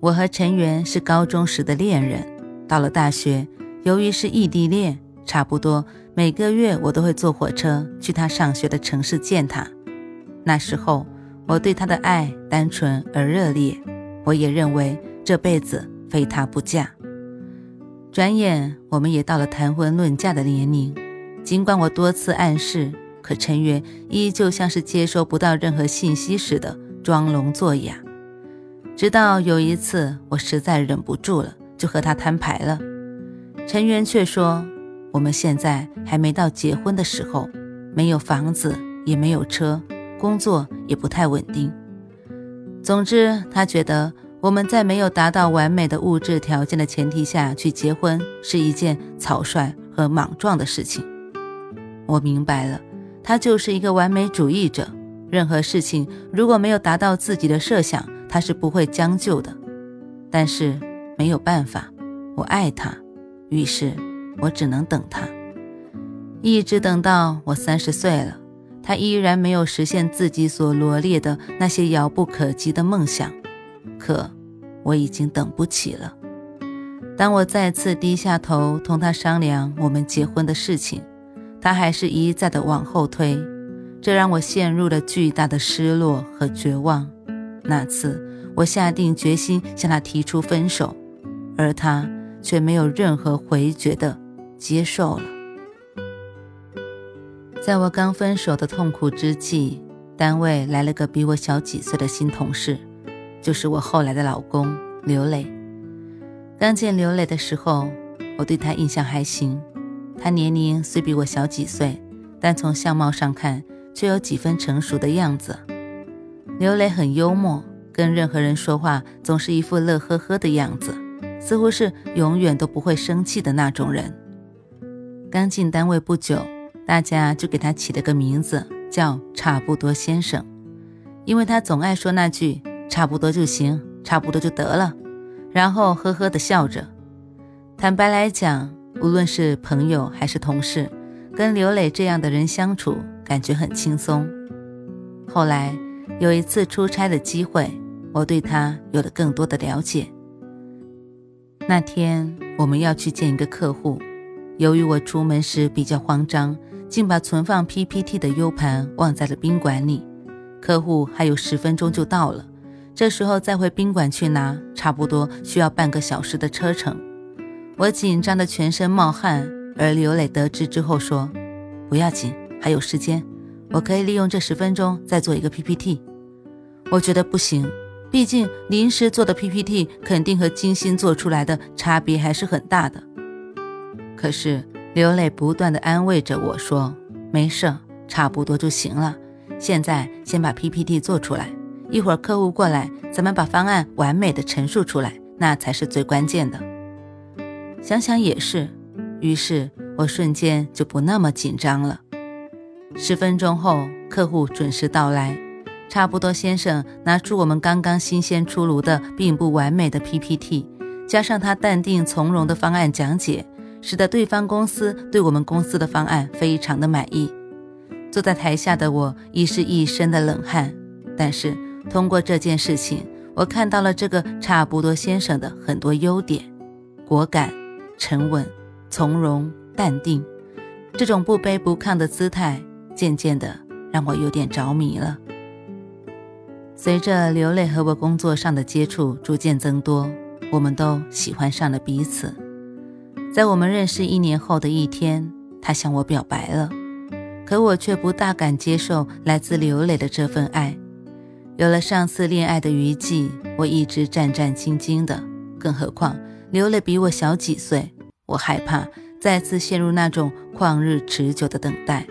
我和陈元是高中时的恋人，到了大学，由于是异地恋，差不多每个月我都会坐火车去他上学的城市见他。那时候我对他的爱单纯而热烈，我也认为这辈子非他不嫁。转眼我们也到了谈婚论嫁的年龄，尽管我多次暗示。可陈元依旧像是接收不到任何信息似的装聋作哑，直到有一次我实在忍不住了，就和他摊牌了。陈元却说：“我们现在还没到结婚的时候，没有房子，也没有车，工作也不太稳定。总之，他觉得我们在没有达到完美的物质条件的前提下去结婚是一件草率和莽撞的事情。”我明白了。他就是一个完美主义者，任何事情如果没有达到自己的设想，他是不会将就的。但是没有办法，我爱他，于是我只能等他，一直等到我三十岁了，他依然没有实现自己所罗列的那些遥不可及的梦想。可我已经等不起了。当我再次低下头同他商量我们结婚的事情。他还是一再的往后推，这让我陷入了巨大的失落和绝望。那次，我下定决心向他提出分手，而他却没有任何回绝的接受了。在我刚分手的痛苦之际，单位来了个比我小几岁的新同事，就是我后来的老公刘磊。刚见刘磊的时候，我对他印象还行。他年龄虽比我小几岁，但从相貌上看却有几分成熟的样子。刘磊很幽默，跟任何人说话总是一副乐呵呵的样子，似乎是永远都不会生气的那种人。刚进单位不久，大家就给他起了个名字，叫“差不多先生”，因为他总爱说那句“差不多就行，差不多就得了”，然后呵呵地笑着。坦白来讲，无论是朋友还是同事，跟刘磊这样的人相处，感觉很轻松。后来有一次出差的机会，我对他有了更多的了解。那天我们要去见一个客户，由于我出门时比较慌张，竟把存放 PPT 的 U 盘忘在了宾馆里。客户还有十分钟就到了，这时候再回宾馆去拿，差不多需要半个小时的车程。我紧张的全身冒汗，而刘磊得知之后说：“不要紧，还有时间，我可以利用这十分钟再做一个 PPT。”我觉得不行，毕竟临时做的 PPT 肯定和精心做出来的差别还是很大的。可是刘磊不断的安慰着我说：“没事，差不多就行了。现在先把 PPT 做出来，一会儿客户过来，咱们把方案完美的陈述出来，那才是最关键的。”想想也是，于是我瞬间就不那么紧张了。十分钟后，客户准时到来，差不多先生拿出我们刚刚新鲜出炉的并不完美的 PPT，加上他淡定从容的方案讲解，使得对方公司对我们公司的方案非常的满意。坐在台下的我已是一身的冷汗，但是通过这件事情，我看到了这个差不多先生的很多优点：果敢。沉稳、从容、淡定，这种不卑不亢的姿态，渐渐的让我有点着迷了。随着刘磊和我工作上的接触逐渐增多，我们都喜欢上了彼此。在我们认识一年后的一天，他向我表白了，可我却不大敢接受来自刘磊的这份爱。有了上次恋爱的余悸，我一直战战兢兢的，更何况……刘磊比我小几岁，我害怕再次陷入那种旷日持久的等待。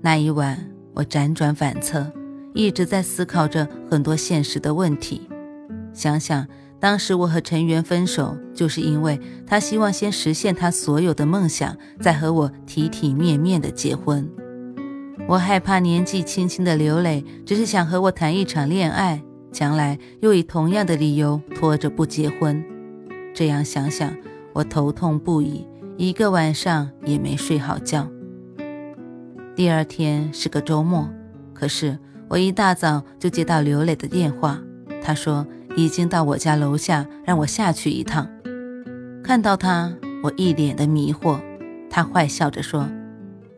那一晚，我辗转反侧，一直在思考着很多现实的问题。想想当时我和陈元分手，就是因为他希望先实现他所有的梦想，再和我体体面面的结婚。我害怕年纪轻轻的刘磊只是想和我谈一场恋爱，将来又以同样的理由拖着不结婚。这样想想，我头痛不已，一个晚上也没睡好觉。第二天是个周末，可是我一大早就接到刘磊的电话，他说已经到我家楼下，让我下去一趟。看到他，我一脸的迷惑。他坏笑着说：“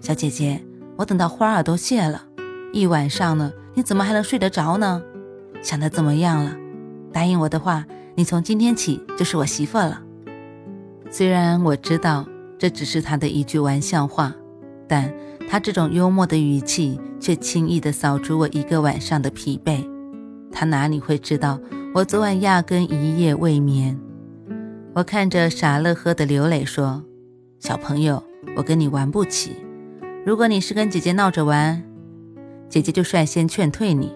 小姐姐。”我等到花儿都谢了，一晚上了，你怎么还能睡得着呢？想的怎么样了？答应我的话，你从今天起就是我媳妇了。虽然我知道这只是他的一句玩笑话，但他这种幽默的语气却轻易地扫除我一个晚上的疲惫。他哪里会知道我昨晚压根一夜未眠？我看着傻乐呵的刘磊说：“小朋友，我跟你玩不起。”如果你是跟姐姐闹着玩，姐姐就率先劝退你；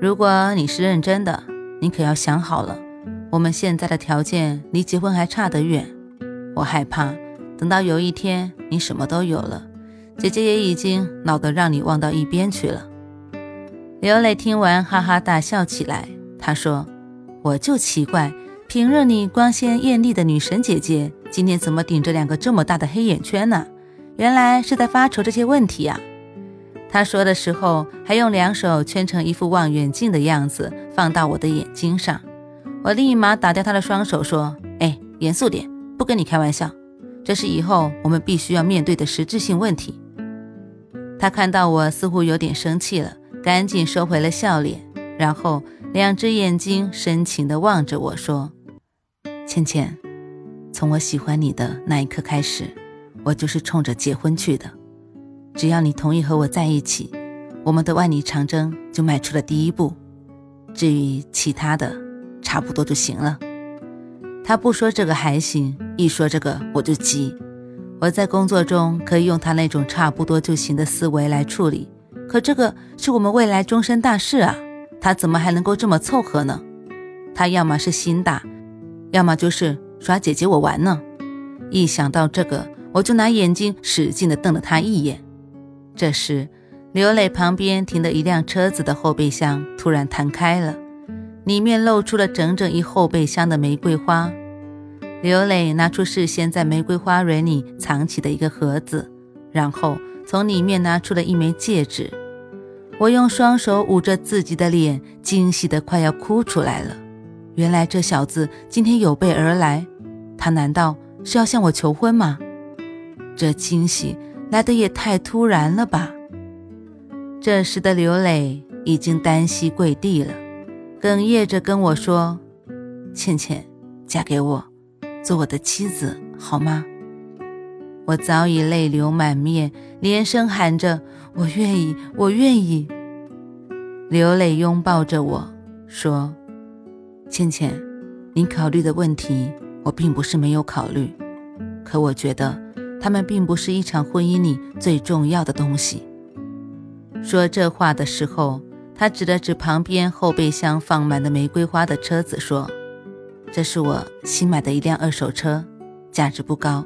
如果你是认真的，你可要想好了，我们现在的条件离结婚还差得远。我害怕等到有一天你什么都有了，姐姐也已经老得让你忘到一边去了。刘磊听完哈哈大笑起来，他说：“我就奇怪，平日里光鲜艳丽的女神姐姐，今天怎么顶着两个这么大的黑眼圈呢？”原来是在发愁这些问题啊！他说的时候，还用两手圈成一副望远镜的样子，放到我的眼睛上。我立马打掉他的双手，说：“哎，严肃点，不跟你开玩笑，这是以后我们必须要面对的实质性问题。”他看到我似乎有点生气了，赶紧收回了笑脸，然后两只眼睛深情地望着我说：“倩倩，从我喜欢你的那一刻开始。”我就是冲着结婚去的，只要你同意和我在一起，我们的万里长征就迈出了第一步。至于其他的，差不多就行了。他不说这个还行，一说这个我就急。我在工作中可以用他那种差不多就行的思维来处理，可这个是我们未来终身大事啊，他怎么还能够这么凑合呢？他要么是心大，要么就是耍姐姐我玩呢。一想到这个。我就拿眼睛使劲地瞪了他一眼。这时，刘磊旁边停的一辆车子的后备箱突然弹开了，里面露出了整整一后备箱的玫瑰花。刘磊拿出事先在玫瑰花蕊里藏起的一个盒子，然后从里面拿出了一枚戒指。我用双手捂着自己的脸，惊喜得快要哭出来了。原来这小子今天有备而来，他难道是要向我求婚吗？这惊喜来的也太突然了吧！这时的刘磊已经单膝跪地了，哽咽着跟我说：“倩倩，嫁给我，做我的妻子好吗？”我早已泪流满面，连声喊着：“我愿意，我愿意。”刘磊拥抱着我说：“倩倩，你考虑的问题，我并不是没有考虑，可我觉得……”他们并不是一场婚姻里最重要的东西。说这话的时候，他指了指旁边后备箱放满的玫瑰花的车子，说：“这是我新买的一辆二手车，价值不高，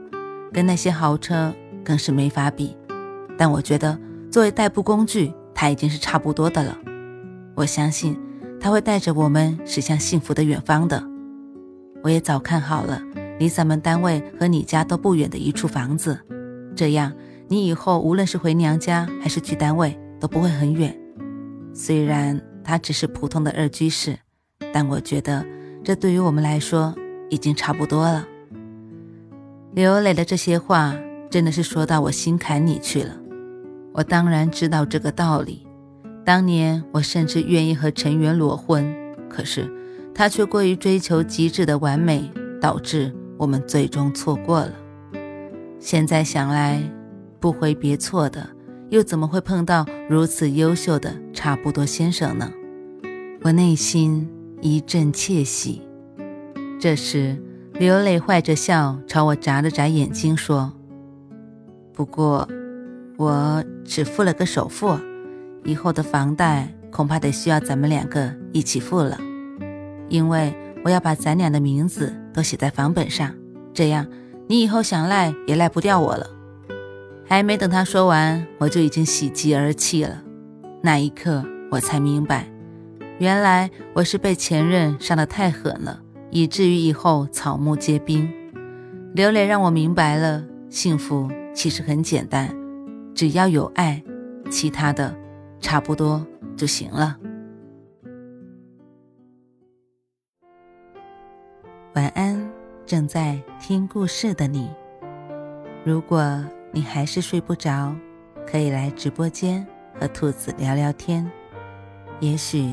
跟那些豪车更是没法比。但我觉得作为代步工具，它已经是差不多的了。我相信它会带着我们驶向幸福的远方的。我也早看好了。”离咱们单位和你家都不远的一处房子，这样你以后无论是回娘家还是去单位都不会很远。虽然它只是普通的二居室，但我觉得这对于我们来说已经差不多了。刘磊的这些话真的是说到我心坎里去了。我当然知道这个道理，当年我甚至愿意和陈元裸婚，可是他却过于追求极致的完美，导致。我们最终错过了。现在想来，不回别错的，又怎么会碰到如此优秀的差不多先生呢？我内心一阵窃喜。这时，刘磊坏着笑朝我眨了眨眼睛，说：“不过，我只付了个首付，以后的房贷恐怕得需要咱们两个一起付了。因为我要把咱俩的名字都写在房本上，这样你以后想赖也赖不掉我了。还没等他说完，我就已经喜极而泣了。那一刻，我才明白，原来我是被前任伤得太狠了，以至于以后草木皆兵。刘磊让我明白了，幸福其实很简单，只要有爱，其他的差不多就行了。晚安，正在听故事的你。如果你还是睡不着，可以来直播间和兔子聊聊天，也许